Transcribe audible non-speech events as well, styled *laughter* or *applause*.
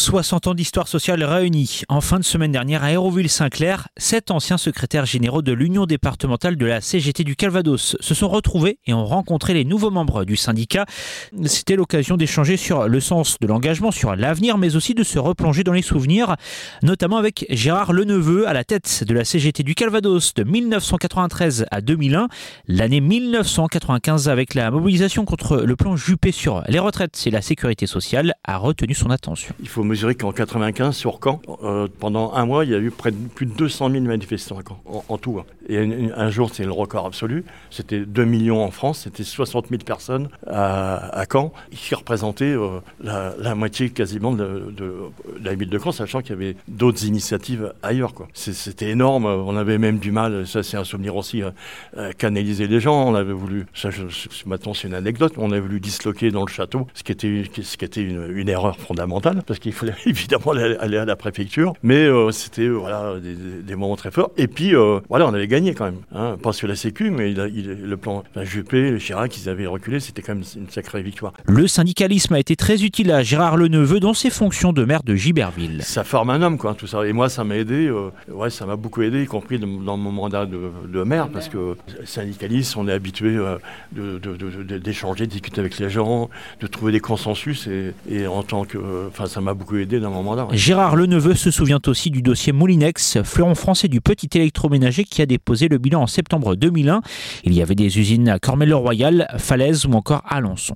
60 ans d'histoire sociale réunie. En fin de semaine dernière à Aéroville-Saint-Clair, sept anciens secrétaires généraux de l'Union départementale de la CGT du Calvados se sont retrouvés et ont rencontré les nouveaux membres du syndicat. C'était l'occasion d'échanger sur le sens de l'engagement, sur l'avenir, mais aussi de se replonger dans les souvenirs, notamment avec Gérard Leneveux à la tête de la CGT du Calvados de 1993 à 2001, l'année 1995 avec la mobilisation contre le plan Juppé sur les retraites et la sécurité sociale a retenu son attention. Mesurer qu'en 95, sur Caen, euh, pendant un mois, il y a eu près de plus de 200 000 manifestants en, tout. Hein. Et un, jour, c'est le record absolu. C'était 2 millions en France, c'était 60 000 personnes à, Caen, qui représentaient euh, la, moitié quasiment de, la ville de Caen, sachant qu'il y avait d'autres initiatives ailleurs. C'était énorme. On avait même du mal, ça c'est un souvenir aussi, euh, à canaliser les gens. On avait voulu, ça, maintenant c'est une anecdote, on avait voulu disloquer dans le château, ce qui était, une, erreur fondamentale, parce qu'il fallait *laughs* évidemment aller à la préfecture. Mais euh, c'était des, moments très forts. Et puis, voilà, on avait gagné quand même. Hein. Pas sur la Sécu, mais le plan enfin, Juppé, Chirac, ils avaient reculé. C'était quand même une sacrée victoire. Le syndicalisme a été très utile à Gérard Leneveux dans ses fonctions de maire de Giberville. Ça forme un homme, quoi, tout ça. Et moi, ça m'a aidé. ouais, ça m'a beaucoup aidé, y compris dans mon mandat de, maire, parce que syndicaliste, on est habitué d'échanger, de, de, discuter avec les gens, de trouver des consensus. Et, et en tant que. Enfin, ça m'a beaucoup aidé dans mon mandat. Gérard Leneveux se souvient aussi du dossier Moulinex, fleuron français du petit électroménager qui a le bilan en septembre 2001. Il y avait des usines à Cormel-le-Royal, Falaise ou encore Alençon.